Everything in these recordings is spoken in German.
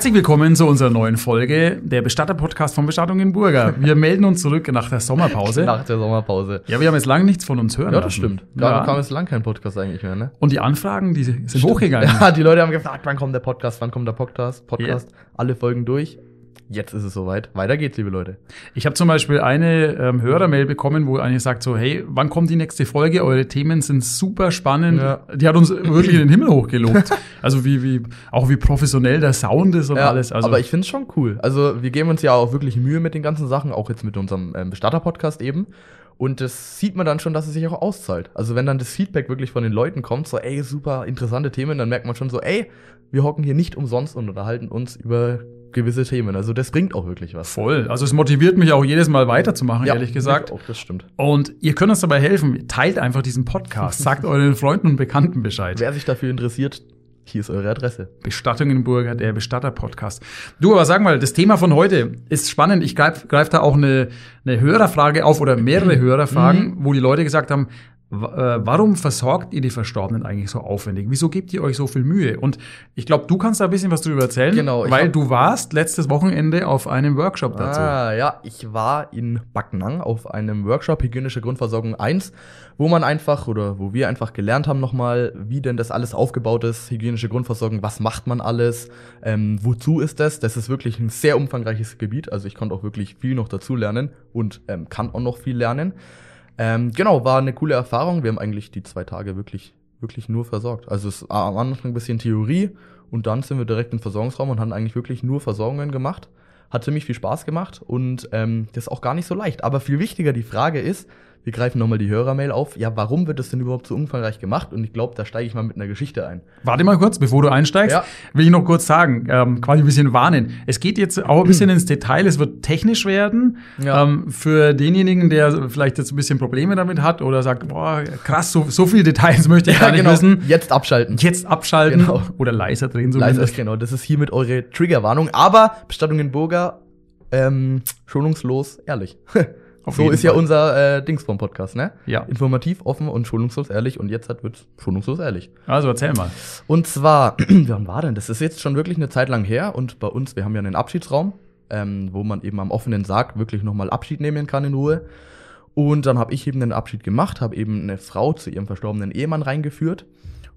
Herzlich willkommen zu unserer neuen Folge, der Bestatter-Podcast von Bestattung in Burger. Wir melden uns zurück nach der Sommerpause. Nach der Sommerpause. Ja, wir haben jetzt lange nichts von uns hören Ja, das lassen. stimmt. Da Ja. kam jetzt lang kein Podcast eigentlich mehr, ne? Und die Anfragen, die sind hochgegangen. Ja, die Leute haben gefragt, wann kommt der Podcast, wann kommt der Podcast, Podcast, alle Folgen durch. Jetzt ist es soweit. Weiter geht's, liebe Leute. Ich habe zum Beispiel eine ähm, Hörermail bekommen, wo eine sagt so, hey, wann kommt die nächste Folge? Eure Themen sind super spannend. Ja. Die hat uns wirklich in den Himmel hochgelobt. Also wie, wie, auch wie professionell der Sound ist und alles. Also, aber ich finde es schon cool. Also wir geben uns ja auch wirklich Mühe mit den ganzen Sachen, auch jetzt mit unserem ähm, Bestatter-Podcast eben. Und das sieht man dann schon, dass es sich auch auszahlt. Also wenn dann das Feedback wirklich von den Leuten kommt, so ey, super interessante Themen, dann merkt man schon so, ey, wir hocken hier nicht umsonst und unterhalten uns über gewisse Themen. Also das bringt auch wirklich was. voll. Also es motiviert mich auch jedes Mal weiterzumachen, ehrlich gesagt. Auch, das stimmt. Und ihr könnt uns dabei helfen. Teilt einfach diesen Podcast. Sagt euren Freunden und Bekannten Bescheid. Wer sich dafür interessiert, hier ist eure Adresse. Bestattungen der Bestatter-Podcast. Du, aber sag mal, das Thema von heute ist spannend. Ich greife greif da auch eine, eine Hörerfrage auf oder mehrere Hörerfragen, wo die Leute gesagt haben, warum versorgt ihr die Verstorbenen eigentlich so aufwendig? Wieso gebt ihr euch so viel Mühe? Und ich glaube, du kannst da ein bisschen was drüber erzählen, Genau, weil du warst letztes Wochenende auf einem Workshop dazu. Ah, ja, ich war in Backnang auf einem Workshop Hygienische Grundversorgung 1, wo man einfach oder wo wir einfach gelernt haben nochmal, wie denn das alles aufgebaut ist, hygienische Grundversorgung, was macht man alles, ähm, wozu ist das? Das ist wirklich ein sehr umfangreiches Gebiet, also ich konnte auch wirklich viel noch dazu lernen und ähm, kann auch noch viel lernen. Ähm, genau, war eine coole Erfahrung. Wir haben eigentlich die zwei Tage wirklich, wirklich nur versorgt. Also es war am Anfang ein bisschen Theorie und dann sind wir direkt im Versorgungsraum und haben eigentlich wirklich nur Versorgungen gemacht. Hat ziemlich viel Spaß gemacht und ähm, das ist auch gar nicht so leicht. Aber viel wichtiger die Frage ist, wir greifen nochmal die Hörermail auf, ja, warum wird das denn überhaupt so umfangreich gemacht? Und ich glaube, da steige ich mal mit einer Geschichte ein. Warte mal kurz, bevor du einsteigst, Ja. will ich noch kurz sagen, ähm, quasi ein bisschen warnen. Es geht jetzt auch ein bisschen ins Detail, es wird technisch werden. Ja. Ähm, für denjenigen, der vielleicht jetzt ein bisschen Probleme damit hat oder sagt, boah, krass, so, so viele Details möchte ich gar nicht wissen. Jetzt abschalten. Jetzt abschalten Genau. oder leiser drehen Leiser zumindest. ist genau, das ist hiermit eure Triggerwarnung. Aber Bestattung in Burger, ähm, schonungslos, ehrlich. Auf so ist ja Fall. unser äh, Dings vom Podcast, ne? Ja. Informativ, offen und schonungslos ehrlich. Und jetzt hat wird's schonungslos ehrlich. Also erzähl mal. Und zwar, wann war denn? Das ist jetzt schon wirklich eine Zeit lang her. Und bei uns, wir haben ja einen Abschiedsraum, ähm, wo man eben am offenen Sarg wirklich nochmal Abschied nehmen kann in Ruhe. Und dann habe ich eben den Abschied gemacht, habe eben eine Frau zu ihrem verstorbenen Ehemann reingeführt.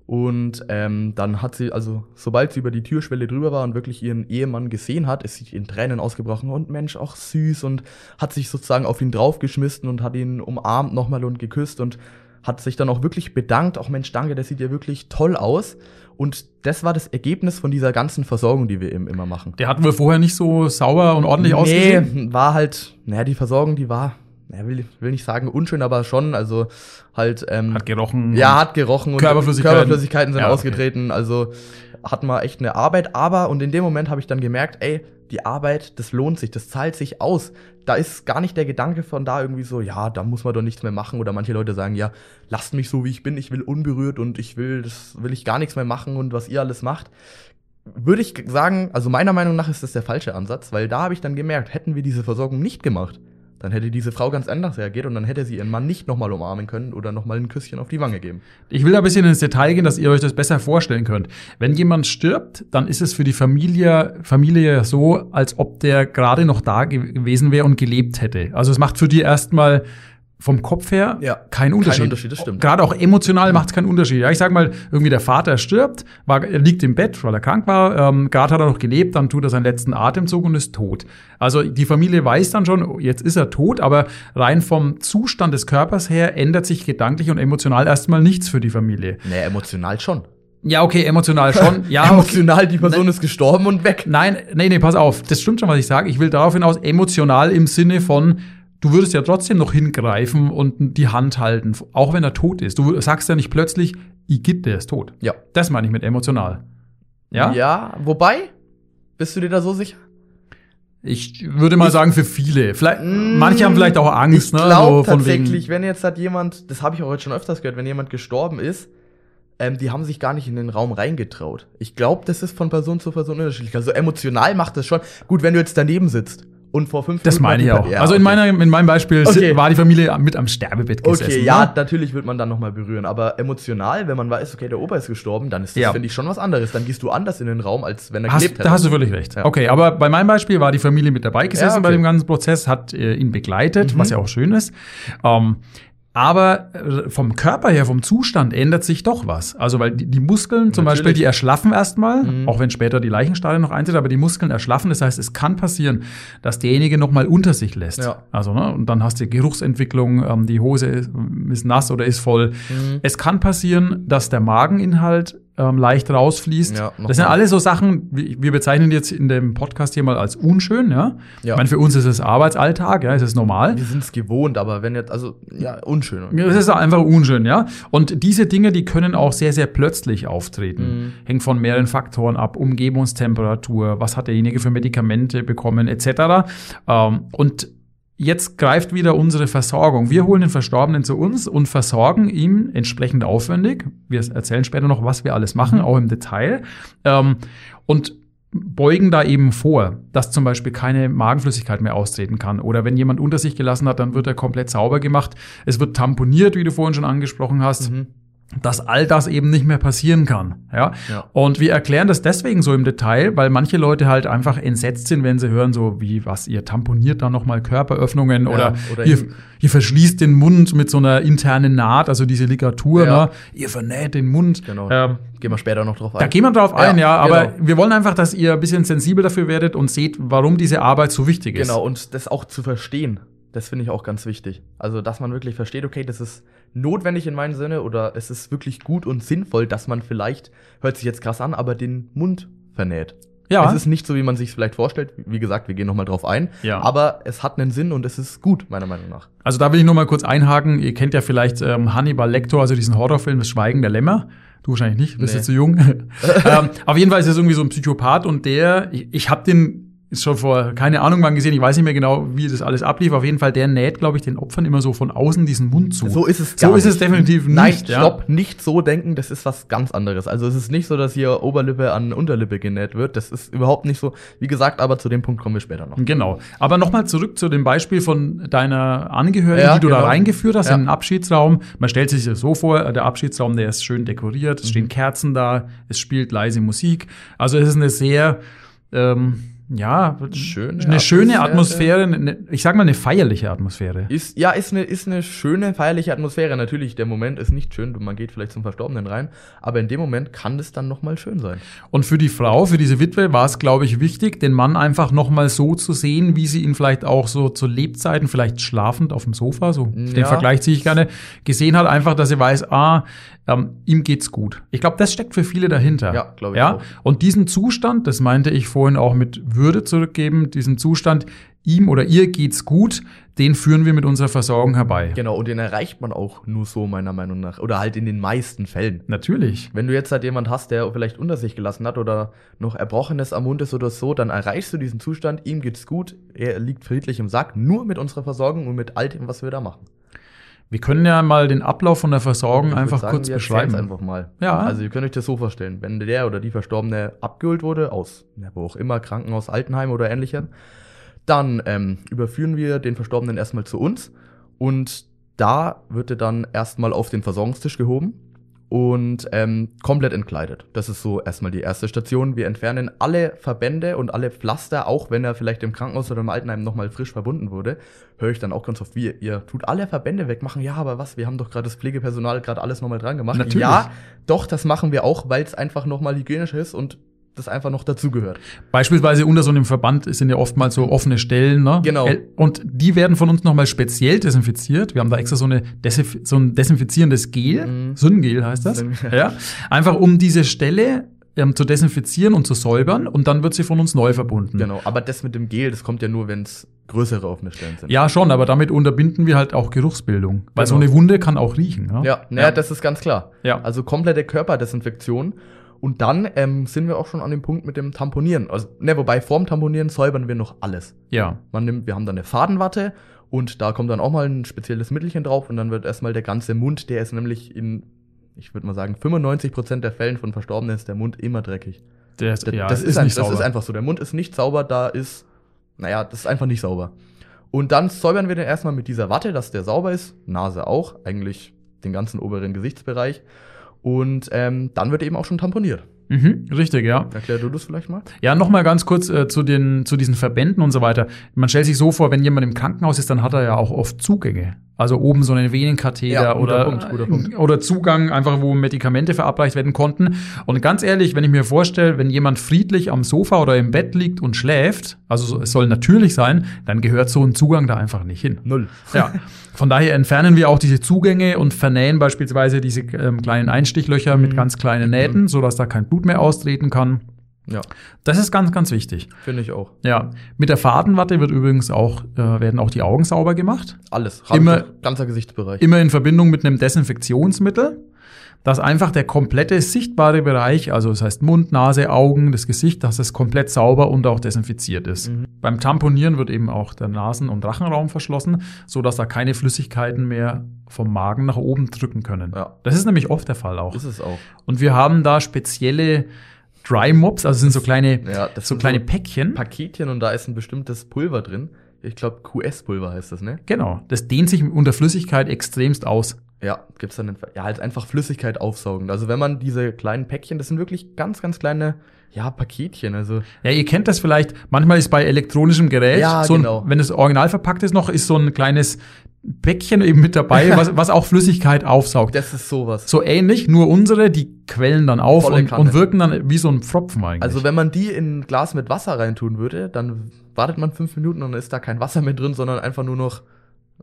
Und ähm, dann hat sie, also sobald sie über die Türschwelle drüber war und wirklich ihren Ehemann gesehen hat, ist sie in Tränen ausgebrochen und Mensch, auch süß und hat sich sozusagen auf ihn draufgeschmissen und hat ihn umarmt nochmal und geküsst und hat sich dann auch wirklich bedankt, auch Mensch, danke, der sieht ja wirklich toll aus. Und das war das Ergebnis von dieser ganzen Versorgung, die wir eben immer machen. Der hat wohl vorher nicht so sauber und ordentlich ausgesehen. Nee, war halt, naja, die Versorgung, die war, naja, will, will nicht sagen unschön, aber schon, also halt, ähm, Hat gerochen. ja, hat gerochen und Körperflüssigkeiten. Körperflüssigkeiten sind Ja, okay. ausgetreten, also hat man echt eine Arbeit, aber und in dem Moment habe ich dann gemerkt, ey, die Arbeit, das lohnt sich, das zahlt sich aus. Da ist gar nicht der Gedanke von da irgendwie so, ja, da muss man doch nichts mehr machen oder manche Leute sagen, ja, lasst mich so wie ich bin, ich will unberührt und ich will, das will ich gar nichts mehr machen und was ihr alles macht. Würde ich sagen, also meiner Meinung nach ist das der falsche Ansatz, weil da habe ich dann gemerkt, hätten wir diese Versorgung nicht gemacht, dann hätte diese Frau ganz anders reagiert und dann hätte sie ihren Mann nicht nochmal umarmen können oder nochmal ein Küsschen auf die Wange geben. Ich will da ein bisschen ins Detail gehen, dass ihr euch das besser vorstellen könnt. Wenn jemand stirbt, dann ist es für die Familie, Familie so, als ob der gerade noch da ge gewesen wäre und gelebt hätte. Also es macht für die erstmal vom Kopf her Ja, kein Unterschied. Unterschied, das stimmt. Gerade auch emotional macht es keinen Unterschied. Ja, ich sag mal, irgendwie der Vater stirbt, war, er liegt im Bett, weil er krank war, ähm, gerade hat er noch gelebt, dann tut er seinen letzten Atemzug und ist tot. Also die Familie weiß dann schon, oh, jetzt ist er tot, aber rein vom Zustand des Körpers her ändert sich gedanklich und emotional erstmal nichts für die Familie. Nee, emotional schon. Ja, okay, emotional schon. Ja, emotional, die Person ist gestorben und weg. Nein, nee, nee, pass auf. Das stimmt schon, was ich sage. Ich will darauf hinaus, emotional im Sinne von, du würdest ja trotzdem noch hingreifen und die Hand halten, auch wenn er tot ist. Du sagst ja nicht plötzlich, Igitt, der ist tot. Ja. Das meine ich mit emotional. Ja? Ja, wobei, Bist du dir da so sicher? Ich würde mal Ich- sagen, für viele. Vielleicht, Mm, manche haben vielleicht auch Angst, Ich ne? glaube so tatsächlich, wenn jetzt hat jemand, das habe ich auch heute schon öfters gehört, wenn jemand gestorben ist, ähm, die haben sich gar nicht in den Raum reingetraut. Ich glaube, das ist von Person zu Person unterschiedlich. Also emotional macht das schon. Gut, wenn du jetzt daneben sitzt und vor fünf das meine ich auch. Ja, also in, okay. meiner, in meinem Beispiel Okay. war die Familie mit am Sterbebett gesessen. Okay, ja, ne? natürlich wird man dann nochmal berühren. Aber emotional, wenn man weiß, okay, der Opa ist gestorben, dann ist das, Ja. finde ich, schon was anderes. Dann gehst du anders in den Raum, als wenn er Hast, gelebt hätte. da hast du völlig recht. Ja. Okay, aber bei meinem Beispiel war die Familie mit dabei gesessen okay. bei dem ganzen Prozess, hat äh, ihn begleitet, Mhm. was ja auch schön ist. Ähm, aber äh, vom Körper her, vom Zustand ändert sich doch was. Also, weil die, die Muskeln zum Natürlich. Beispiel, die erschlaffen erstmal, Mhm. auch wenn später die Leichenstadien noch eintritt, aber die Muskeln erschlaffen. Das heißt, es kann passieren, dass derjenige noch mal unter sich lässt. Ja. Also, ne, und dann hast du Geruchsentwicklung, ähm, die Hose ist, ist nass oder ist voll. Mhm. Es kann passieren, dass der Mageninhalt ähm, leicht rausfließt. Ja, das sind mal. alles so Sachen, wir wir bezeichnen jetzt in dem Podcast hier mal als unschön, ja. Ja. Ich meine, für uns ist es Arbeitsalltag, ja, es ist normal. Wir sind es gewohnt, aber wenn jetzt, also, ja, unschön. Es ist einfach unschön, ja. Und diese Dinge, die können auch sehr, sehr plötzlich auftreten. Mhm. Hängt von mehreren Faktoren ab. Umgebungstemperatur, was hat derjenige für Medikamente bekommen, etc. Ähm, und jetzt greift wieder unsere Versorgung. Wir holen den Verstorbenen zu uns und versorgen ihn entsprechend aufwendig. Wir erzählen später noch, was wir alles machen, auch im Detail. Ähm, und beugen da eben vor, dass zum Beispiel keine Magenflüssigkeit mehr austreten kann. Oder wenn jemand unter sich gelassen hat, dann wird er komplett sauber gemacht. Es wird tamponiert, wie du vorhin schon angesprochen hast Mhm. Dass all das eben nicht mehr passieren kann. Ja? Ja. Und wir erklären das deswegen so im Detail, weil manche Leute halt einfach entsetzt sind, wenn sie hören, so wie was, ihr tamponiert da nochmal Körperöffnungen oder, oder ihr, ihr verschließt den Mund mit so einer internen Naht, also diese Ligatur, Ja. ne? ihr vernäht den Mund. Genau. Ähm, Gehen wir später noch drauf ein. da gehen wir drauf ein, ja, Ja, aber genau. wir wollen einfach, dass ihr ein bisschen sensibel dafür werdet und seht, warum diese Arbeit so wichtig ist. Genau, und das auch zu verstehen, das finde ich auch ganz wichtig. Also, dass man wirklich versteht, okay, das ist notwendig in meinem Sinne oder es ist wirklich gut und sinnvoll, dass man vielleicht, hört sich jetzt krass an, aber den Mund vernäht. Ja. Es ist nicht so, wie man sich vielleicht vorstellt. Wie gesagt, wir gehen nochmal drauf ein. Ja. Aber es hat einen Sinn und es ist gut, meiner Meinung nach. Also da will ich nur mal kurz einhaken. Ihr kennt ja vielleicht ähm, Hannibal Lecter, also diesen Horrorfilm Das Schweigen der Lämmer. Du wahrscheinlich nicht, bist Nee. jetzt zu jung. ähm, auf jeden Fall ist es irgendwie so ein Psychopath und der, ich, ich habe den ist schon vor keine Ahnung wann gesehen, ich weiß nicht mehr genau, wie das alles ablief. Auf jeden Fall, der näht, glaube ich, den Opfern immer so von außen diesen Mund zu. So ist es So gar ist es nicht. definitiv Nein, nicht. ja. stopp, nicht so denken, das ist was ganz anderes. Also es ist nicht so, dass hier Oberlippe an Unterlippe genäht wird. Das ist überhaupt nicht so. Wie gesagt, aber zu dem Punkt kommen wir später noch. Genau. Aber nochmal zurück zu dem Beispiel von deiner Angehörigen, Ja, die du da genau. reingeführt hast Ja. in den Abschiedsraum. Man stellt sich das so vor, der Abschiedsraum, der ist schön dekoriert, Mhm. es stehen Kerzen da, es spielt leise Musik. Also es ist eine sehr, ähm, ja, Schöne eine schöne Atmosphäre. Eine, ich sag mal eine feierliche Atmosphäre. Ist, ja, ist eine, ist eine schöne, feierliche Atmosphäre. Natürlich, der Moment ist nicht schön, man geht vielleicht zum Verstorbenen rein, aber in dem Moment kann es dann nochmal schön sein. Und für die Frau, für diese Witwe war es, glaube ich, wichtig, den Mann einfach nochmal so zu sehen, wie sie ihn vielleicht auch so zu Lebzeiten, vielleicht schlafend auf dem Sofa, so den Ja. Vergleich ziehe ich gerne, gesehen hat, einfach, dass sie weiß, ah, ähm, ihm geht's gut. Ich glaube, das steckt für viele dahinter. Ja, glaube ich ja? auch. Und diesen Zustand, das meinte ich vorhin auch mit Würde zurückgeben, diesen Zustand, ihm oder ihr geht's gut, den führen wir mit unserer Versorgung herbei. Genau, und den erreicht man auch nur so, meiner Meinung nach. Oder halt in den meisten Fällen. Natürlich. Wenn du jetzt halt jemand hast, der vielleicht unter sich gelassen hat oder noch Erbrochenes am Mund ist oder so, dann erreichst du diesen Zustand, ihm geht's gut, er liegt friedlich im Sack, nur mit unserer Versorgung und mit all dem, was wir da machen. Wir können ja mal den Ablauf von der Versorgung Ich einfach sagen, kurz wir beschreiben. einfach mal. Ja. Also ihr könnt euch das so vorstellen, wenn der oder die Verstorbene abgeholt wurde, aus ja, wo auch immer, Krankenhaus, Altenheim oder ähnlichem, dann ähm, überführen wir den Verstorbenen erstmal zu uns und da wird er dann erstmal auf den Versorgungstisch gehoben und ähm, komplett entkleidet. Das ist so erstmal die erste Station. Wir entfernen alle Verbände und alle Pflaster, auch wenn er vielleicht im Krankenhaus oder im Altenheim nochmal frisch verbunden wurde. Höre ich dann auch ganz oft, wie ihr tut alle Verbände wegmachen. Ja, aber was? Wir haben doch gerade das Pflegepersonal gerade alles nochmal dran gemacht. Natürlich. Ja, doch, das machen wir auch, weil es einfach nochmal hygienisch ist und das einfach noch dazugehört. Beispielsweise unter so einem Verband sind ja oftmals so offene Stellen, ne? Genau. Äh, Und die werden von uns nochmal speziell desinfiziert. Wir haben da extra so, eine Desinf so ein desinfizierendes Gel, Mhm. Syngel heißt das. Syn- ja. Einfach um diese Stelle ähm, zu desinfizieren und zu säubern und dann wird sie von uns neu verbunden. Genau. Aber das mit dem Gel, das kommt ja nur, wenn es größere offene Stellen sind. Ja, schon, aber damit unterbinden wir halt auch Geruchsbildung. Weil so Genau. eine Wunde kann auch riechen. Ja, Ja, naja, das ist ganz klar. Ja. Also komplette Körperdesinfektion. Und dann ähm, sind wir auch schon an dem Punkt mit dem Tamponieren. Also, ne, wobei vorm Tamponieren säubern wir noch alles. Ja. Man nimmt, wir haben dann eine Fadenwatte und da kommt dann auch mal ein spezielles Mittelchen drauf und dann wird erstmal der ganze Mund, der ist nämlich in, ich würde mal sagen, 95% der Fällen von Verstorbenen ist der Mund immer dreckig. Der, Das, ja, das, ist, ein, nicht das ist sauber. einfach so. Der Mund ist nicht sauber, da ist, naja, das ist einfach nicht sauber. Und dann säubern wir den erstmal mit dieser Watte, dass der sauber ist. Nase auch, eigentlich den ganzen oberen Gesichtsbereich. Und ähm, dann wird eben auch schon tamponiert. Mhm, richtig, ja. Erklär du das vielleicht mal? Ja, nochmal ganz kurz äh, zu, den, zu diesen Verbänden und so weiter. Man stellt sich so vor, wenn jemand im Krankenhaus ist, dann hat er ja auch oft Zugänge. Also oben so einen Venenkatheter Ja, oder, Punkt, Punkt. oder Zugang, einfach wo Medikamente verabreicht werden konnten. Und ganz ehrlich, wenn ich mir vorstelle, wenn jemand friedlich am Sofa oder im Bett liegt und schläft, also so, es soll natürlich sein, dann gehört so ein Zugang da einfach nicht hin. Null. Ja, von daher entfernen wir auch diese Zugänge und vernähen beispielsweise diese ähm, kleinen Einstichlöcher mit Mhm. ganz kleinen Nähten, sodass da kein Blut mehr austreten kann. Ja, Das ist ganz, ganz wichtig. finde ich auch. Ja, mit der Fadenwatte wird übrigens auch, äh, werden auch die Augen sauber gemacht. Alles. Immer- ganzer Gesichtsbereich. Immer in Verbindung mit einem Desinfektionsmittel, dass einfach der komplette sichtbare Bereich, also das heißt Mund, Nase, Augen, das Gesicht, dass es komplett sauber und auch desinfiziert ist. Mhm. Beim Tamponieren wird eben auch der Nasen- und Rachenraum verschlossen, so dass da keine Flüssigkeiten mehr vom Magen nach oben drücken können. Ja. Das ist nämlich oft der Fall auch. Ist es auch. Und wir haben da spezielle Dry Mops, also sind so kleine, Ja, so kleine so Päckchen. Paketchen und da ist ein bestimmtes Pulver drin. Ich glaube, QS-Pulver heißt das, ne? Genau, das dehnt sich unter Flüssigkeit extremst aus. Ja, gibt's dann, ja, halt einfach Flüssigkeit aufsaugen. Also wenn man diese kleinen Päckchen, das sind wirklich ganz, ganz kleine, ja, Paketchen, also. Ja, ihr kennt das vielleicht. Manchmal ist bei elektronischem Gerät, Ja, so ein, genau. wenn es original verpackt ist noch, ist so ein kleines Päckchen eben mit dabei, was, was auch Flüssigkeit aufsaugt. Das ist sowas. So ähnlich, nur unsere, die quellen dann auf Volle und, Kanne. und wirken dann wie so ein Pfropfen eigentlich. Also wenn man die in ein Glas mit Wasser reintun würde, dann wartet man fünf Minuten und dann ist da kein Wasser mehr drin, sondern einfach nur noch,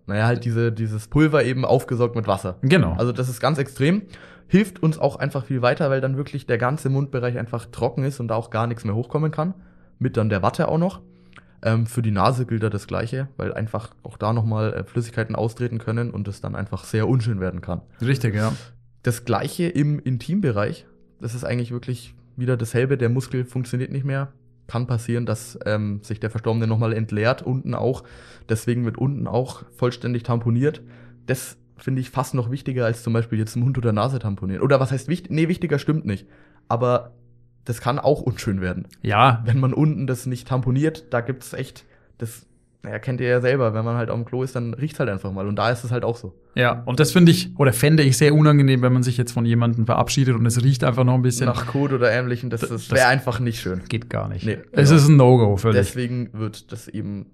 naja, halt diese, dieses Pulver eben aufgesaugt mit Wasser. genau. Also das ist ganz extrem. Hilft uns auch einfach viel weiter, weil dann wirklich der ganze Mundbereich einfach trocken ist und da auch gar nichts mehr hochkommen kann. Mit dann der Watte auch noch. Ähm, für die Nase gilt da das Gleiche, weil einfach auch da nochmal äh, Flüssigkeiten austreten können und es dann einfach sehr unschön werden kann. Richtig, ja. Das Gleiche im Intimbereich. Das ist eigentlich wirklich wieder dasselbe. Der Muskel funktioniert nicht mehr. Kann passieren, dass ähm, sich der Verstorbene nochmal entleert, unten auch. Deswegen wird unten auch vollständig tamponiert. Das finde ich fast noch wichtiger als zum Beispiel jetzt Mund oder Nase tamponieren. Oder was heißt wichtig? Nee, wichtiger stimmt nicht. Aber das kann auch unschön werden. Ja, Wenn man unten das nicht tamponiert, da gibt's echt, das, naja, kennt ihr ja selber, wenn man halt auf dem Klo ist, dann riecht's halt einfach mal. Und da ist es halt auch so. ja. Und das finde ich, oder fände ich sehr unangenehm, wenn man sich jetzt von jemandem verabschiedet und es riecht einfach noch ein bisschen. Nach Kot oder ähnlichem, das, das, das- wäre einfach nicht schön. Geht gar nicht. Nee, Es genau. ist ein No-Go völlig. Deswegen wird das eben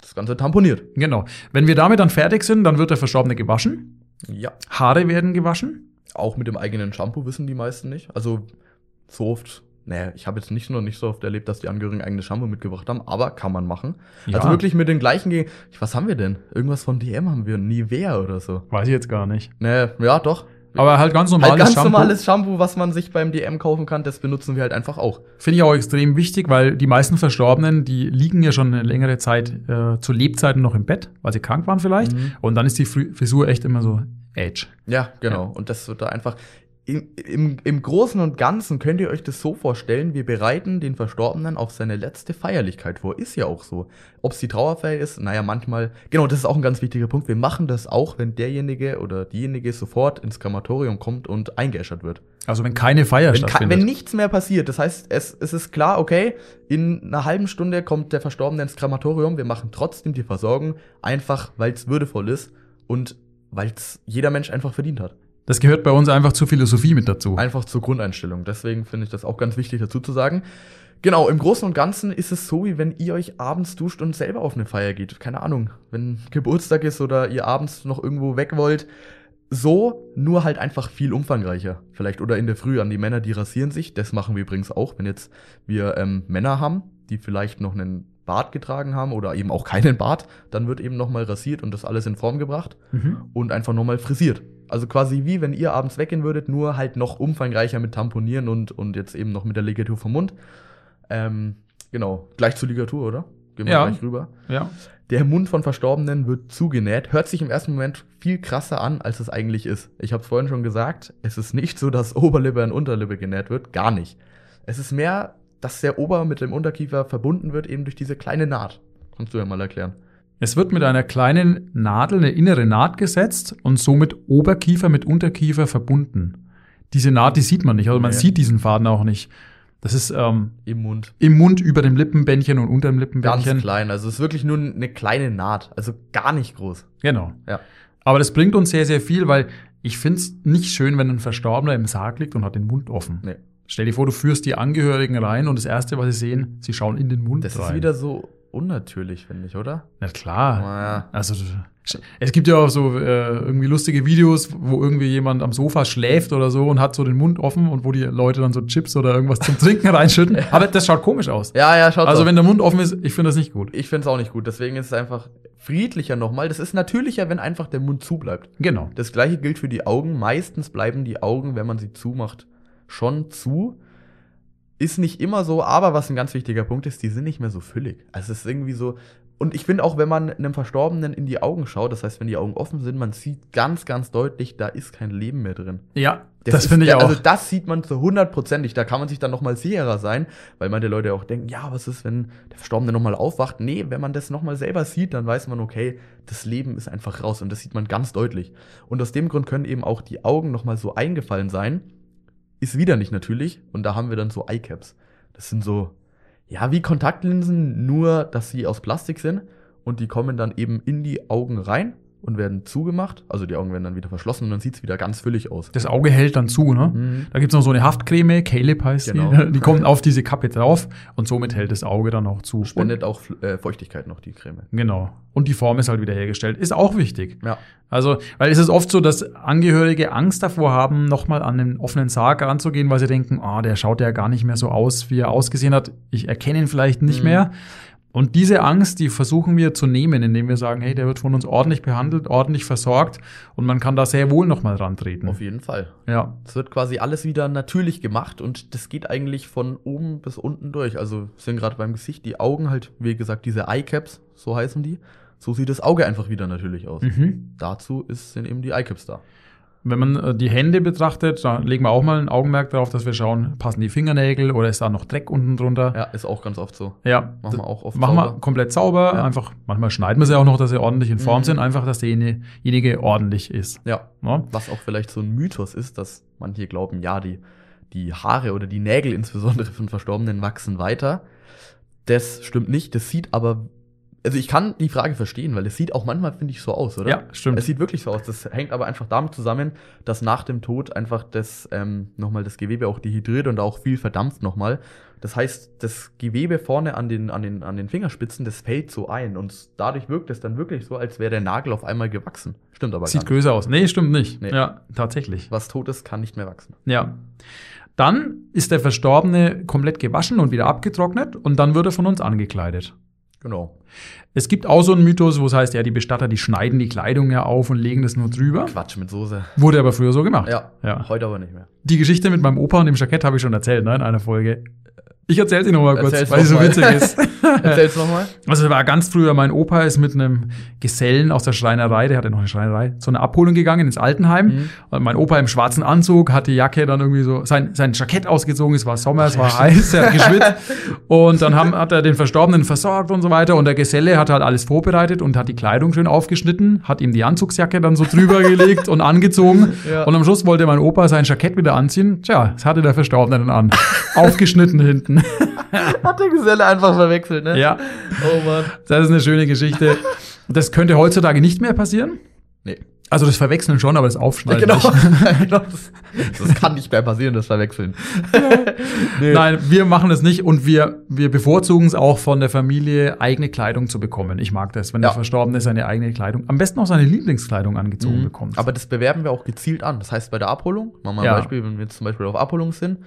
das Ganze tamponiert. Genau. Wenn wir damit dann fertig sind, dann wird der Verstorbene gewaschen. Ja. Haare werden gewaschen. Auch mit dem eigenen Shampoo wissen die meisten nicht. Also so oft, naja, ich habe jetzt nicht noch nicht so oft erlebt, dass die Angehörigen eigenes Shampoo mitgebracht haben, aber kann man machen. Ja. Also wirklich mit den gleichen Ge Was haben wir denn? Irgendwas von DM haben wir, Nivea oder so. Weiß ich jetzt gar nicht. Ne, ja, doch. Aber halt ganz normales halt ganz Shampoo. normales Shampoo, was man sich beim DM kaufen kann, das benutzen wir halt einfach auch. Finde ich auch extrem wichtig, weil die meisten Verstorbenen, die liegen ja schon eine längere Zeit äh, zu Lebzeiten noch im Bett, weil sie krank waren vielleicht. Mhm. Und dann ist die Fri- Frisur echt immer so edge. Ja, genau. Und das wird da einfach. Im, im, Im Großen und Ganzen könnt ihr euch das so vorstellen, wir bereiten den Verstorbenen auf seine letzte Feierlichkeit vor. Ist ja auch so. Ob es die Trauerfeier ist, naja, manchmal, genau, das ist auch ein ganz wichtiger Punkt. Wir machen das auch, wenn derjenige oder diejenige sofort ins Krematorium kommt und eingeäschert wird. Also wenn keine Feier Wenn, ka- stattfindet. wenn nichts mehr passiert, das heißt, es, es ist klar, okay, in einer halben Stunde kommt der Verstorbene ins Krematorium, wir machen trotzdem die Versorgung, einfach weil es würdevoll ist und weil es jeder Mensch einfach verdient hat. Das gehört bei uns einfach zur Philosophie mit dazu. Einfach zur Grundeinstellung. Deswegen finde ich das auch ganz wichtig dazu zu sagen. Genau, im Großen und Ganzen ist es so, wie wenn ihr euch abends duscht und selber auf eine Feier geht. Keine Ahnung, wenn Geburtstag ist oder ihr abends noch irgendwo weg wollt. So, nur halt einfach viel umfangreicher. Vielleicht oder in der Früh an die Männer, die rasieren sich. Das machen wir übrigens auch, wenn jetzt wir ähm, Männer haben, die vielleicht noch einen Bart getragen haben oder eben auch keinen Bart, dann wird eben nochmal rasiert und das alles in Form gebracht Mhm. und einfach nochmal frisiert. Also quasi wie wenn ihr abends weggehen würdet, nur halt noch umfangreicher mit Tamponieren und, und jetzt eben noch mit der Ligatur vom Mund. Ähm, genau, gleich zur Ligatur, oder? gehen wir Ja. gleich rüber. Ja. Der Mund von Verstorbenen wird zugenäht. Hört sich im ersten Moment viel krasser an, als es eigentlich ist. Ich habe es vorhin schon gesagt, es ist nicht so, dass Oberlippe an Unterlippe genäht wird. Gar nicht. Es ist mehr, dass der Ober mit dem Unterkiefer verbunden wird, eben durch diese kleine Naht. Kannst du ja mal erklären. Es wird mit einer kleinen Nadel eine innere Naht gesetzt und somit Oberkiefer mit Unterkiefer verbunden. Diese Naht, die sieht man nicht, also man Nee. sieht diesen Faden auch nicht. Das ist ähm, Im Mund. im Mund über dem Lippenbändchen und unter dem Ganz Lippenbändchen. klein. Also es ist wirklich nur eine kleine Naht. Also gar nicht groß. Genau. Ja. Aber das bringt uns sehr, sehr viel, weil ich finde es nicht schön, wenn ein Verstorbener im Sarg liegt und hat den Mund offen. Nee. Stell dir vor, du führst die Angehörigen rein und das Erste, was sie sehen, sie schauen in den Mund Das rein. ist wieder so unnatürlich, finde ich, oder? Na klar. Naja. Also es gibt ja auch so äh, irgendwie lustige Videos, wo irgendwie jemand am Sofa schläft oder so und hat so den Mund offen und wo die Leute dann so Chips oder irgendwas zum Trinken reinschütten. Aber das schaut komisch aus. Ja, ja, schaut Also auf. wenn der Mund offen ist, ich finde das nicht gut. Ich finde es auch nicht gut. Deswegen ist es einfach friedlicher nochmal. Das ist natürlicher, wenn einfach der Mund zubleibt. Genau. Das gleiche gilt für die Augen. Meistens bleiben die Augen, wenn man sie zumacht, schon zu. Ist nicht immer so, aber was ein ganz wichtiger Punkt ist, die sind nicht mehr so füllig. Also es ist irgendwie so. Und ich finde auch, wenn man einem Verstorbenen in die Augen schaut, das heißt, wenn die Augen offen sind, man sieht ganz, ganz deutlich, da ist kein Leben mehr drin. Ja, das, ist- finde ich auch. Also das sieht man zu hundertprozentig. Da kann man sich dann nochmal sicherer sein, weil manche Leute auch denken, ja, was ist, wenn der Verstorbene nochmal aufwacht? Nee, wenn man das nochmal selber sieht, dann weiß man, okay, das Leben ist einfach raus und das sieht man ganz deutlich. Und aus dem Grund können eben auch die Augen nochmal so eingefallen sein. Ist wieder nicht natürlich. Und da haben wir dann so Eyecaps. Das sind so, ja, wie Kontaktlinsen, nur dass sie aus Plastik sind und die kommen dann eben in die Augen rein und werden zugemacht. Also die Augen werden dann wieder verschlossen und dann sieht's wieder ganz füllig aus. das Auge hält dann zu, ne? Mhm. Da gibt's noch so eine Haftcreme, Caleb heißt Genau. die. Die kommt auf diese Kappe drauf und somit hält das Auge dann auch zu. Spendet auch äh, Feuchtigkeit noch die Creme. Genau. Und die Form ist halt wieder hergestellt. Ist auch wichtig. Ja. Also, weil es ist oft so, dass Angehörige Angst davor haben, nochmal an den offenen Sarg ranzugehen, weil sie denken, ah, der schaut ja gar nicht mehr so aus, wie er ausgesehen hat. Ich erkenne ihn vielleicht nicht Mhm. mehr. Und diese Angst, die versuchen wir zu nehmen, indem wir sagen, hey, der wird von uns ordentlich behandelt, ordentlich versorgt und man kann da sehr wohl nochmal rantreten. Auf jeden Fall. Ja, Es wird quasi alles wieder natürlich gemacht und das geht eigentlich von oben bis unten durch. Also sind gerade beim Gesicht die Augen halt, wie gesagt, diese Eyecaps, so heißen die. So sieht das Auge einfach wieder natürlich aus. mhm. Dazu ist, sind eben die Eyecaps da. Wenn man äh, die Hände betrachtet, da legen wir auch mal ein Augenmerk darauf, dass wir schauen, passen die Fingernägel oder ist da noch Dreck unten drunter? Ja, ist auch ganz oft so. Ja, Machen wir auch oft Machen wir komplett sauber. Ja. Einfach, manchmal schneiden wir sie auch noch, dass sie ordentlich in Form Mhm. sind. Einfach, dass derjenige ordentlich ist. Ja. Ne? Was auch vielleicht so ein Mythos ist, dass manche glauben, ja, die, die Haare oder die Nägel insbesondere von Verstorbenen wachsen weiter. Das stimmt nicht. Das sieht aber, also ich kann die Frage verstehen, weil es sieht auch manchmal, finde ich, so aus, oder? Ja, stimmt. Es sieht wirklich so aus. Das hängt aber einfach damit zusammen, dass nach dem Tod einfach das ähm, nochmal das Gewebe auch dehydriert und auch viel verdampft nochmal. Das heißt, das Gewebe vorne an den, an, den, an den Fingerspitzen, das fällt so ein und dadurch wirkt es dann wirklich so, als wäre der Nagel auf einmal gewachsen. Stimmt aber Sieht gar nicht. größer aus. Nee, stimmt nicht. Nee. Ja, tatsächlich. Was tot ist, kann nicht mehr wachsen. Ja. Dann ist der Verstorbene komplett gewaschen und wieder abgetrocknet und dann wird er von uns angekleidet. Genau. Es gibt auch so einen Mythos, wo es heißt, ja, die Bestatter, die schneiden die Kleidung ja auf und legen das nur drüber. Quatsch mit Soße. Wurde aber früher so gemacht. Ja, ja. heute aber nicht mehr. Die Geschichte mit meinem Opa und dem Jackett habe ich schon erzählt, ne, in einer Folge. Ich erzähle sie noch mal kurz, Erzähl's weil sie so witzig ist. Erzähl's nochmal. Also es war ganz früher, mein Opa ist mit einem Gesellen aus der Schreinerei, der hatte noch eine Schreinerei, zu einer Abholung gegangen ins Altenheim. Mhm. Und mein Opa im schwarzen Anzug hat die Jacke dann irgendwie so, sein, sein Jackett ausgezogen, es war Sommer, es war heiß, er hat geschwitzt. Und dann haben, hat er den Verstorbenen versorgt und so weiter. Und der Geselle hat halt alles vorbereitet und hat die Kleidung schön aufgeschnitten, hat ihm die Anzugsjacke dann so drüber gelegt und angezogen. Ja. Und am Schluss wollte mein Opa sein Jackett wieder anziehen. Tja, das hatte der Verstorbene dann an. Aufgeschnitten hinten. Hat der Geselle einfach verwechselt, ne? ja. Oh Mann. Das ist eine schöne Geschichte. Das könnte heutzutage nicht mehr passieren. Nee. Also das Verwechseln schon, aber das Aufschneiden genau. nicht. genau das, das kann nicht mehr passieren, das Verwechseln. nee. Nein, wir machen das nicht und wir, wir bevorzugen es auch von der Familie, eigene Kleidung zu bekommen. Ich mag das, wenn Ja. der Verstorbene seine eigene Kleidung, am besten auch seine Lieblingskleidung angezogen Mhm. bekommt. Aber das bewerben wir auch gezielt an. Das heißt, bei der Abholung, machen wir ein Ja. Beispiel, wenn wir zum Beispiel auf Abholung sind,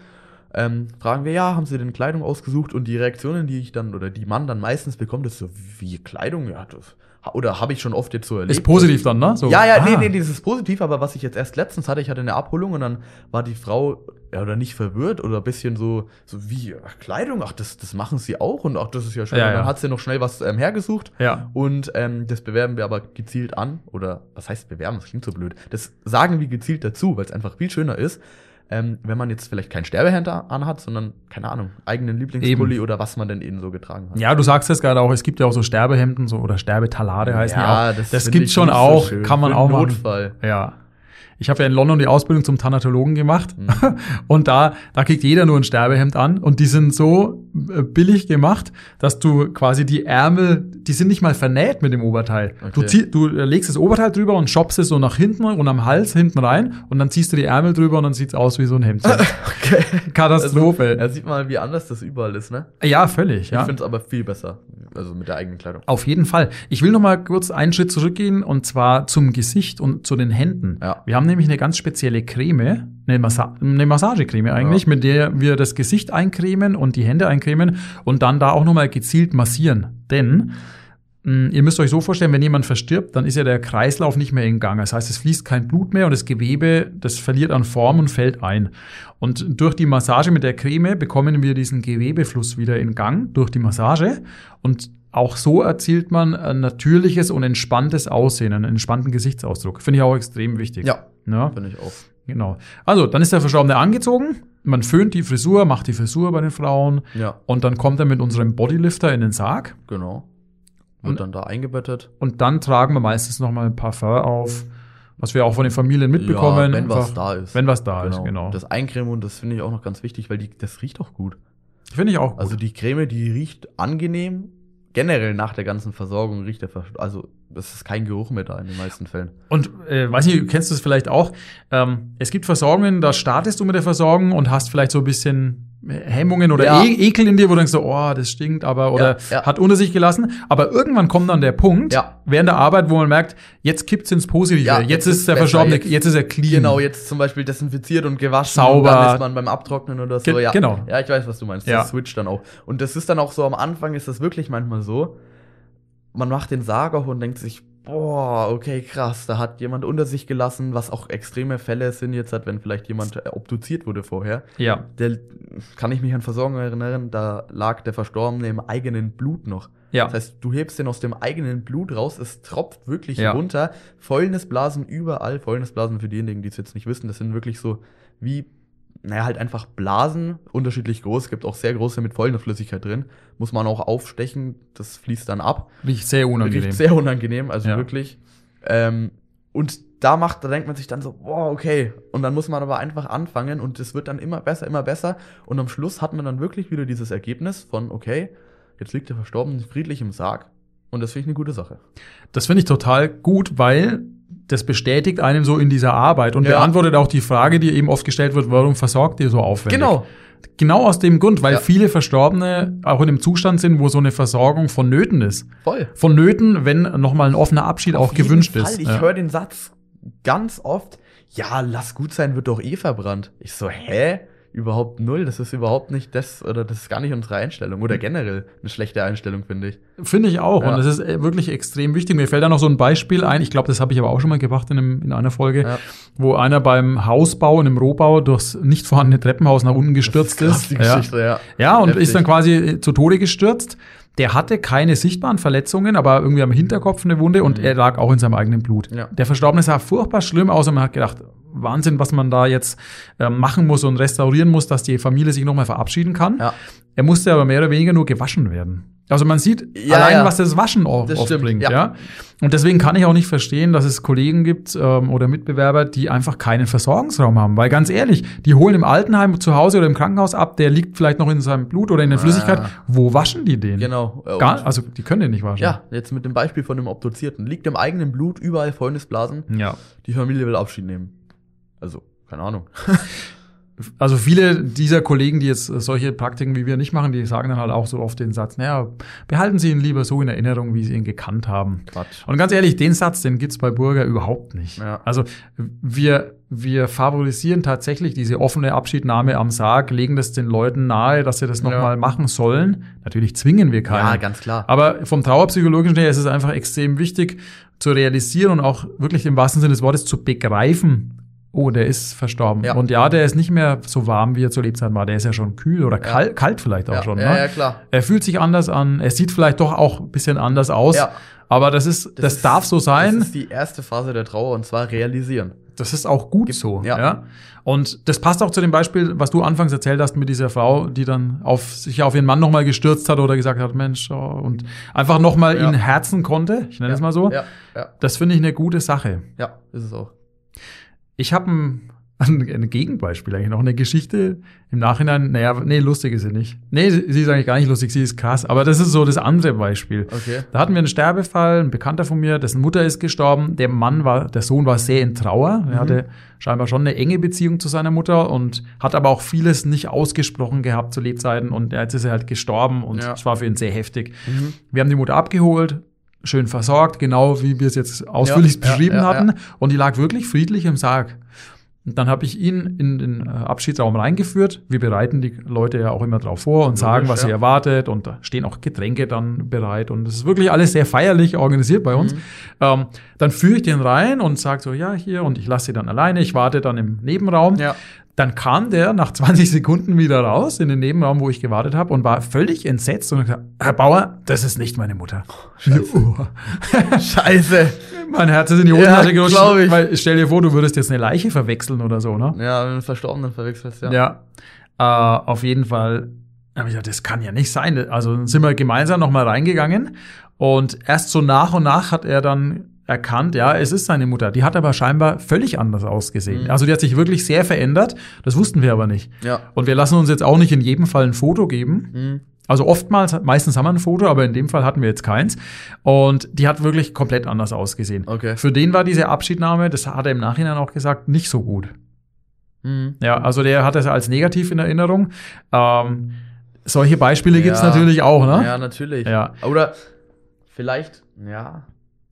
ähm, fragen wir, ja, haben Sie denn Kleidung ausgesucht? Und die Reaktionen, die ich dann oder die man dann meistens bekommt, ist so, wie Kleidung? Ja, das oder habe ich schon oft jetzt so erlebt. Ist positiv dann, ne? So, Ja, ja, nee, ah. nee, das ist positiv, aber was ich jetzt erst letztens hatte, ich hatte eine Abholung und dann war die Frau ja oder nicht verwirrt oder ein bisschen so, so wie ach, Kleidung, ach, das, das machen sie auch und ach, das ist ja schön. Ja, und dann ja. hat sie noch schnell was ähm, hergesucht Ja. und ähm, das bewerben wir aber gezielt an. Oder was heißt bewerben? Das klingt so blöd. Das sagen wir gezielt dazu, weil es einfach viel schöner ist, ähm, wenn man jetzt vielleicht kein Sterbehemd anhat, sondern, keine Ahnung, eigenen Lieblingspulli oder was man denn eben so getragen hat. Ja, du sagst es gerade auch, es gibt ja auch so Sterbehemden so, oder Sterbetalade heißen die auch. Das, gibt's ich schon so auch, schön. kann man Für auch machen. Notfall. Ja. Ich habe ja in London die Ausbildung zum Thanatologen gemacht Mhm. und da, da kriegt jeder nur ein Sterbehemd an und die sind so billig gemacht, dass du quasi die Ärmel, die sind nicht mal vernäht mit dem Oberteil. Du, Okay. zieh, du äh, legst das Oberteil drüber und shoppst es so nach hinten und am Hals hinten rein und dann ziehst du die Ärmel drüber und dann sieht's aus wie so ein Hemdchen. Okay. Katastrophe. Da sieht man mal, wie anders das überall ist, ne? ja, völlig. Ich Ja. finde es aber viel besser. Also mit der eigenen Kleidung. Auf jeden Fall. Ich will noch mal kurz einen Schritt zurückgehen und zwar zum Gesicht und zu den Händen. Ja. Wir haben nämlich eine ganz spezielle Creme, eine, Massa eine Massagecreme eigentlich, Ja. mit der wir das Gesicht eincremen und die Hände eincremen und dann da auch noch mal gezielt massieren. Denn mh, ihr müsst euch so vorstellen, wenn jemand verstirbt, dann ist ja der Kreislauf nicht mehr in Gang. Das heißt, es fließt kein Blut mehr und das Gewebe, das verliert an Form und fällt ein. Und durch die Massage mit der Creme bekommen wir diesen Gewebefluss wieder in Gang durch die Massage. Und auch so erzielt man ein natürliches und entspanntes Aussehen, einen entspannten Gesichtsausdruck. Finde ich auch extrem wichtig. Ja, ja finde ich auch. Genau. Also, dann ist der Verstorbene angezogen. Man föhnt die Frisur, macht die Frisur bei den Frauen. Ja, Und dann kommt er mit unserem Bodylifter in den Sarg. genau. Wird Und- dann da eingebettet. Und dann tragen wir meistens noch mal ein Parfum auf, was wir auch von den Familien mitbekommen. Ja, wenn was Einfach- da ist. Wenn was da ist, genau. Das Eincremen und das finde ich auch noch ganz wichtig, weil die, das riecht auch gut. Finde ich auch gut. Also die Creme, die riecht angenehm. Generell nach der ganzen Versorgung riecht der Verst Also es ist kein Geruch mehr da in den meisten Fällen. Und äh, weiß nicht, kennst du es vielleicht auch? Ähm, es gibt Versorgungen, da startest du mit der Versorgung und hast vielleicht so ein bisschen Hemmungen oder Ja. e Ekel in dir, wo du denkst so, oh, das stinkt, aber oder Ja, ja. hat unter sich gelassen. Aber irgendwann kommt dann der Punkt während der Arbeit, wo man merkt, jetzt kippt's ins Positive. Ja, jetzt, jetzt ist ist der besser, Verstorbene, jetzt, jetzt- ist er clean. Genau, jetzt zum Beispiel desinfiziert und gewaschen. Sauber. Und dann ist man beim Abtrocknen oder so. Ge- ja, genau. Ja, ich weiß, was du meinst. Ja. Das switcht dann auch. Und das ist dann auch so, am Anfang ist das wirklich manchmal so, man macht den auf und denkt sich, boah, okay, krass, da hat jemand unter sich gelassen, was auch extreme Fälle sind jetzt, halt, wenn vielleicht jemand äh, obduziert wurde vorher. Ja. Der, kann ich mich an Versorgung erinnern, da lag der Verstorbene im eigenen Blut noch. Ja. Das heißt, du hebst den aus dem eigenen Blut raus, es tropft wirklich Ja. runter. Fäulnisblasen überall. Fäulnisblasen für diejenigen, die es jetzt nicht wissen, das sind wirklich so wie, naja, halt einfach Blasen, unterschiedlich groß. Es gibt auch sehr große mit Fäulnisflüssigkeit drin. Muss man auch aufstechen, das fließt dann ab. Riecht sehr unangenehm. Riecht sehr unangenehm, also Ja. wirklich. Ähm, und da macht, da denkt man sich dann so, boah, okay. Und dann muss man aber einfach anfangen und es wird dann immer besser, immer besser. Und am Schluss hat man dann wirklich wieder dieses Ergebnis von, okay, jetzt liegt der Verstorbene friedlich im Sarg. Und das finde ich eine gute Sache. Das finde ich total gut, weil das bestätigt einem so in dieser Arbeit und Ja. beantwortet auch die Frage, die eben oft gestellt wird, warum versorgt ihr so aufwendig? Genau. Genau aus dem Grund, weil Ja. viele Verstorbene auch in einem Zustand sind, wo so eine Versorgung vonnöten ist. Voll. Vonnöten, wenn nochmal ein offener Abschied auch Auf jeden gewünscht Fall. ist. Ich Ja. höre den Satz ganz oft, ja, lass gut sein, wird doch eh verbrannt. Ich so, hä? Überhaupt null. Das ist überhaupt nicht das, oder das ist gar nicht unsere Einstellung. Oder generell eine schlechte Einstellung, finde ich. Finde ich auch. Ja. Und das ist äh, wirklich extrem wichtig. Mir fällt da noch so ein Beispiel ein. Ich glaube, das habe ich aber auch schon mal gebracht in, einem, in einer Folge, Ja. wo einer beim Hausbau, in einem Rohbau, durchs nicht vorhandene Treppenhaus nach unten gestürzt Krass, ist. die Ja. Geschichte, ja. Ja, und Heftig. ist dann quasi äh, zu Tode gestürzt. Der hatte keine sichtbaren Verletzungen, aber irgendwie am Hinterkopf eine Wunde und Mhm. er lag auch in seinem eigenen Blut. Ja. Der Verstorbene sah furchtbar schlimm aus und man hat gedacht, Wahnsinn, was man da jetzt äh, machen muss und restaurieren muss, dass die Familie sich nochmal verabschieden kann. Ja. Er musste aber mehr oder weniger nur gewaschen werden. Also man sieht Ja, allein, ja. was das Waschen oft, Das stimmt, bringt. Ja. ja. Und deswegen kann ich auch nicht verstehen, dass es Kollegen gibt ähm, oder Mitbewerber, die einfach keinen Versorgungsraum haben. Weil ganz ehrlich, die holen im Altenheim zu Hause oder im Krankenhaus ab, der liegt vielleicht noch in seinem Blut oder in der Ah. Flüssigkeit. Wo waschen die den? Genau. Gar, also die können den nicht waschen. ja, jetzt mit dem Beispiel von dem Obduzierten. Liegt im eigenen Blut überall Fäulnisblasen. ja. Die Familie will Abschied nehmen. Also, keine Ahnung. Also viele dieser Kollegen, die jetzt solche Praktiken wie wir nicht machen, die sagen dann halt auch so oft den Satz, naja, behalten Sie ihn lieber so in Erinnerung, wie Sie ihn gekannt haben. Quatsch. Und ganz ehrlich, den Satz, den gibt's bei Burger überhaupt nicht. Ja. Also wir wir favorisieren tatsächlich diese offene Abschiednahme am Sarg, legen das den Leuten nahe, dass sie das Ja. nochmal machen sollen. Natürlich zwingen wir keinen. Ja, ganz klar. Aber vom Trauerpsychologischen her ist es einfach extrem wichtig zu realisieren und auch wirklich im wahrsten Sinne des Wortes zu begreifen, oh, der ist verstorben. Ja. Und ja, der ist nicht mehr so warm, wie er zu Lebzeiten war. Der ist ja schon kühl oder kalt, kalt vielleicht auch ja, schon. ja, ne? ja, klar. Er fühlt sich anders an, er sieht vielleicht doch auch ein bisschen anders aus. Ja. Aber das ist, das, ist- darf so sein. Das ist die erste Phase der Trauer und zwar realisieren. Das ist auch gut so. Ja. ja. Und das passt auch zu dem Beispiel, was du anfangs erzählt hast mit dieser Frau, die dann auf sich auf ihren Mann nochmal gestürzt hat oder gesagt hat, Mensch, oh, und einfach nochmal Ja. ihn herzen konnte. Ich nenne es mal so. Ja, ja, Das finde ich eine gute Sache. ja, ist es auch. Ich habe ein, ein, Gegenbeispiel eigentlich noch, eine Geschichte im Nachhinein. Naja, nee, lustig ist sie nicht. Nee, sie ist eigentlich gar nicht lustig, sie ist krass. Aber das ist so das andere Beispiel. Okay. Da hatten wir einen Sterbefall, ein Bekannter von mir, dessen Mutter ist gestorben. Der Mann war, der Sohn war sehr in Trauer. Er hatte scheinbar schon eine enge Beziehung zu seiner Mutter und hat aber auch vieles nicht ausgesprochen gehabt zu Lebzeiten. Und jetzt ist er halt gestorben und Ja. es war für ihn sehr heftig. Wir haben die Mutter abgeholt, schön versorgt, genau wie wir es jetzt ausführlich Ja, beschrieben ja, hatten. ja. Und die lag wirklich friedlich im Sarg. Und dann habe ich ihn in den äh, Abschiedsraum reingeführt. Wir bereiten die Leute ja auch immer drauf vor und sagen, was sie erwartet. Und da stehen auch Getränke dann bereit. Und es ist wirklich alles sehr feierlich organisiert bei Mhm. uns. Ähm, dann führe ich den rein und sage so, ja, hier. Und ich lasse sie dann alleine. Ich warte dann im Nebenraum. Ja. Dann kam der nach 20 Sekunden wieder raus in den Nebenraum, wo ich gewartet habe und war völlig entsetzt und hat gesagt, Herr Bauer, das ist nicht meine Mutter. Oh. Scheiße. Mein Herz ist in die Ja, Hosentasche gerutscht, glaub ich. weil stell dir vor, du würdest jetzt eine Leiche verwechseln oder so, ne? Ja, wenn du einen Verstorbenen verwechselst, ja. Ja. Äh, auf jeden Fall habe ich gedacht, das kann ja nicht sein. Also sind wir gemeinsam nochmal reingegangen und erst so nach und nach hat er dann erkannt, ja, es ist seine Mutter. Die hat aber scheinbar völlig anders ausgesehen. Mhm. Also die hat sich wirklich sehr verändert. Das wussten wir aber nicht. Ja. Und wir lassen uns jetzt auch nicht in jedem Fall ein Foto geben. Mhm. Also oftmals, meistens haben wir ein Foto, aber in dem Fall hatten wir jetzt keins. Und die hat wirklich komplett anders ausgesehen. Okay. Für den war diese Abschiednahme, das hat er im Nachhinein auch gesagt, nicht so gut. Mhm. Ja, also der hat das als negativ in Erinnerung. Ähm, solche Beispiele gibt's Ja. natürlich auch, ne? Ja, natürlich. Ja. Oder vielleicht, ja.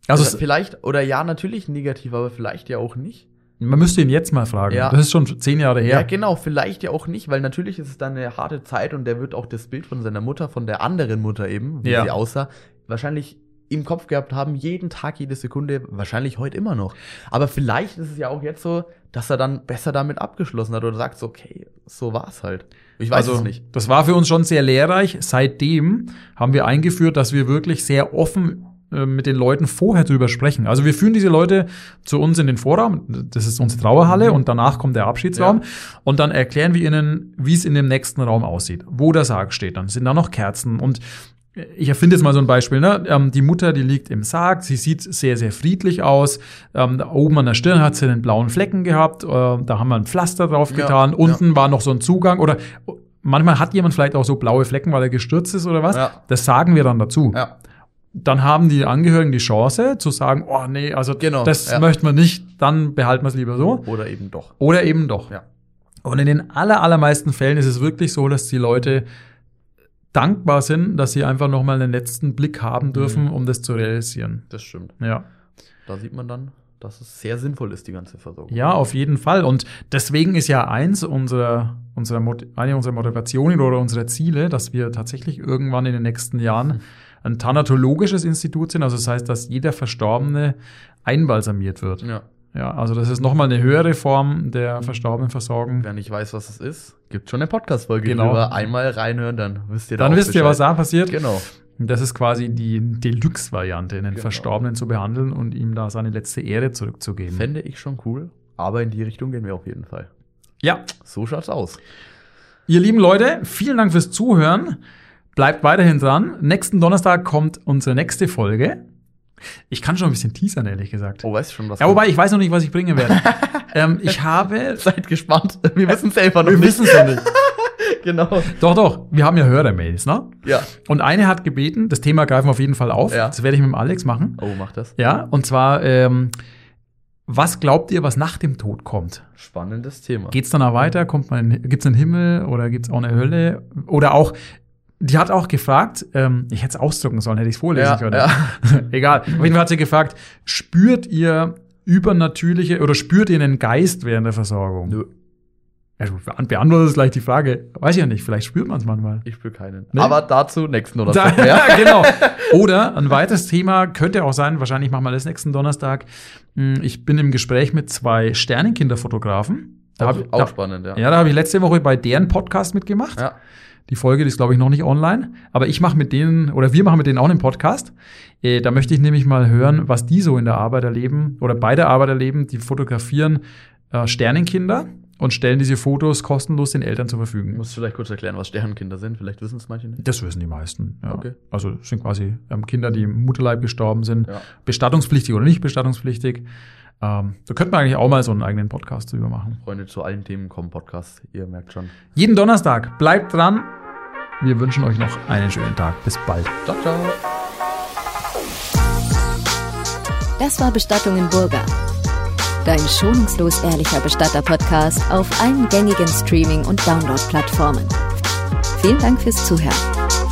Also oder vielleicht, oder ja, natürlich negativ, aber vielleicht ja auch nicht. man müsste ihn jetzt mal fragen. Ja. Das ist schon zehn Jahre Ja. her. genau, vielleicht ja auch nicht, weil natürlich ist es dann eine harte Zeit und der wird auch das Bild von seiner Mutter, von der anderen Mutter eben, wie Ja. sie aussah, wahrscheinlich im Kopf gehabt haben, jeden Tag, jede Sekunde, wahrscheinlich heute immer noch. Aber vielleicht ist es ja auch jetzt so, dass er dann besser damit abgeschlossen hat oder sagt okay, so war's halt. Ich weiß also, es nicht. Das war für uns schon sehr lehrreich. Seitdem haben wir eingeführt, dass wir wirklich sehr offen äh, mit den Leuten vorher drüber sprechen. Also wir führen diese Leute zu uns in den Vorraum, das ist unsere Trauerhalle und danach kommt der Abschiedsraum Mhm. Ja. und dann erklären wir ihnen, wie es in dem nächsten Raum aussieht, wo der Sarg steht. Dann sind da noch Kerzen und ich erfinde jetzt mal so ein Beispiel. Ne? Ähm, die Mutter, die liegt im Sarg, sie sieht sehr, sehr friedlich aus. Ähm, da oben an der Stirn hat sie einen blauen Flecken gehabt. Äh, da haben wir ein Pflaster drauf Ja, getan. ja. Unten war noch so ein Zugang. Oder manchmal hat jemand vielleicht auch so blaue Flecken, weil er gestürzt ist oder was. Ja. Das sagen wir dann dazu. Ja. Dann haben die Angehörigen die Chance zu sagen, oh nee, also Genau, das ja. möchten wir nicht, dann behalten wir es lieber so. Oder eben doch. Oder eben doch. Ja. Und in den aller, allermeisten Fällen ist es wirklich so, dass die Leute dankbar sind, dass sie einfach noch mal einen letzten Blick haben dürfen, Mhm. um das zu realisieren. Das stimmt. Ja. Da sieht man dann, dass es sehr sinnvoll ist, die ganze Versorgung. Ja, auf jeden Fall. Und deswegen ist ja eins unserer, unserer eine unserer Motivationen oder unserer Ziele, dass wir tatsächlich irgendwann in den nächsten Jahren ein thanatologisches Institut sind. Also das heißt, dass jeder Verstorbene einbalsamiert wird. ja. Ja, also das ist nochmal eine höhere Form der Versorgenenversorgung. Wer nicht weiß, was es ist, gibt schon eine Podcast-Folge Genau. drüber. Einmal reinhören, dann wisst ihr da Dann wisst ihr, Bescheid. was da passiert. Genau. Das ist quasi die Deluxe-Variante, einen Genau. Verstorbenen zu behandeln und ihm da seine letzte Ehre zurückzugeben. Fände ich schon cool, aber in die Richtung gehen wir auf jeden Fall. Ja, So schaut's aus. ihr lieben Leute, vielen Dank fürs Zuhören. Bleibt weiterhin dran. Nächsten Donnerstag kommt unsere nächste Folge. Ich kann schon ein bisschen teasern, ehrlich gesagt. Oh, weißt du schon, was Ja, wobei ich weiß noch nicht, was ich bringen werde. ähm, ich habe. Seid gespannt. Wir wissen selber noch Wir nicht. wissen es noch nicht. genau. Doch, doch. Wir haben ja Hörermails, ne? Ja. Und eine hat gebeten, das Thema greifen wir auf jeden Fall auf. Ja. Das werde ich mit dem Alex machen. Oh, mach das. Ja, und zwar, ähm, was glaubt ihr, was nach dem Tod kommt? Spannendes Thema. Geht's danach weiter? Kommt man, gibt's einen Himmel oder gibt's auch eine Hölle? Oder auch, die hat auch gefragt, ähm, ich hätte es ausdrucken sollen, hätte ich es vorlesen ja, können. ja. Egal. Auf jeden Fall hat sie gefragt, spürt ihr übernatürliche oder spürt ihr einen Geist während der Versorgung? Nö. Ja, du beant- beantwortest gleich die Frage. Weiß ich ja nicht, vielleicht spürt man es manchmal. Ich spüre keinen. Nee? Aber dazu nächsten oder Da. Ja. genau. Oder ein weiteres Thema könnte auch sein, wahrscheinlich machen wir das nächsten Donnerstag. Hm, Ich bin im Gespräch mit zwei Sternenkinderfotografen. Da hab, auch da, spannend, ja. ja, da habe ich letzte Woche bei deren Podcast mitgemacht. Ja. Die Folge die ist, glaube ich, noch nicht online. Aber ich mache mit denen, oder wir machen mit denen auch einen Podcast. Äh, da möchte ich nämlich mal hören, was die so in der Arbeit erleben oder bei der Arbeit erleben. Die fotografieren äh, Sternenkinder und stellen diese Fotos kostenlos den Eltern zur Du Verfügung. musst vielleicht kurz erklären, was Sternenkinder sind. Vielleicht wissen es manche nicht. Das wissen die meisten. Ja. Okay. Also es sind quasi ähm, Kinder, die im Mutterleib gestorben sind, Ja. bestattungspflichtig oder nicht bestattungspflichtig. Ähm, da könnte man eigentlich auch mal so einen eigenen Podcast drüber machen. Freunde zu allen Themen kommen Podcast. Ihr merkt schon. Jeden Donnerstag. Bleibt dran. Wir wünschen euch noch einen schönen Tag. Bis bald. Ciao, ciao. Das war Bestattungen Burger. Dein schonungslos ehrlicher Bestatter-Podcast auf allen gängigen Streaming- und Download-Plattformen. Vielen Dank fürs Zuhören.